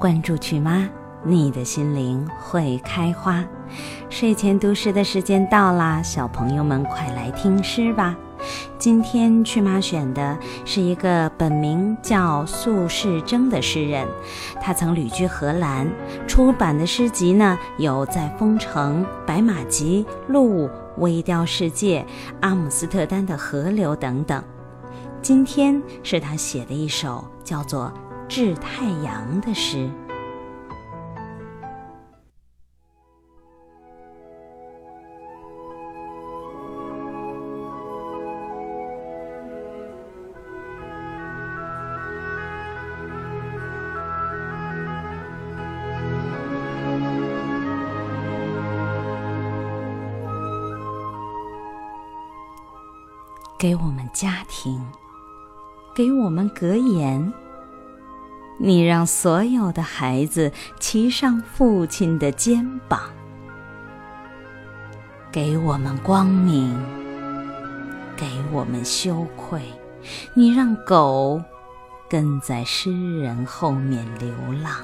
关注曲妈，你的心灵会开花。睡前读诗的时间到啦，小朋友们快来听诗吧。今天曲妈选的是一个本名叫苏世征的诗人，他曾旅居荷兰，出版的诗集呢有《在风城》《白马集》《鹿》《微雕世界》《阿姆斯特丹的河流》等等。今天是他写的一首叫做《致太阳》的诗。给我们家庭，给我们格言。你让所有的孩子骑上父亲的肩膀，给我们光明，给我们羞愧。你让狗跟在诗人后面流浪，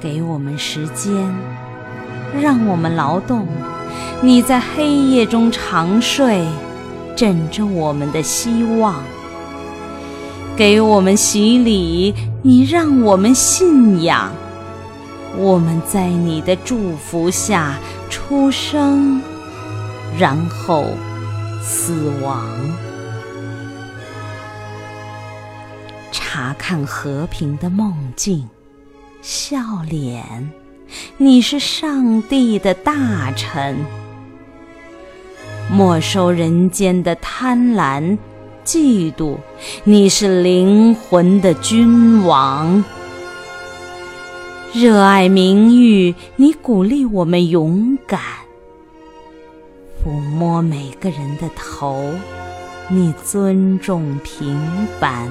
给我们时间，让我们劳动。你在黑夜中长睡，枕着我们的希望，给我们洗礼。你让我们信仰，我们在你的祝福下出生，然后死亡。查看和平的梦境，笑脸。你是上帝的大臣。没收人间的贪婪、嫉妒，你是灵魂的君王；热爱名誉，你鼓励我们勇敢；抚摸每个人的头，你尊重平凡；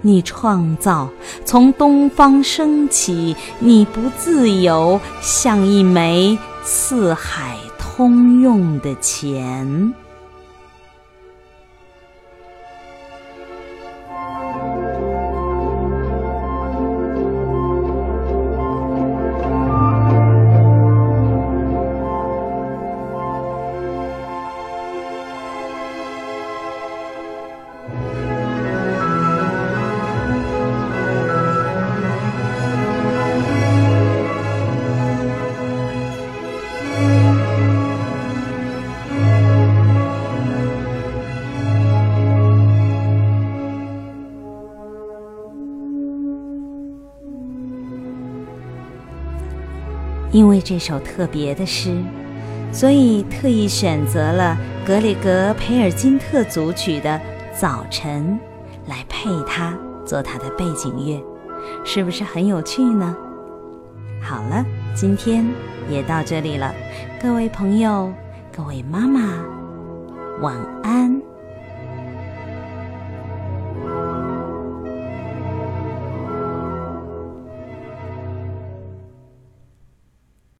你创造从东方升起，你不自由，像一枚四海。通用的钱。因为这首特别的诗，所以特意选择了格里格培尔金特组曲的《早晨》来配它，做它的背景乐，是不是很有趣呢？好了，今天也到这里了，各位朋友，各位妈妈，晚安。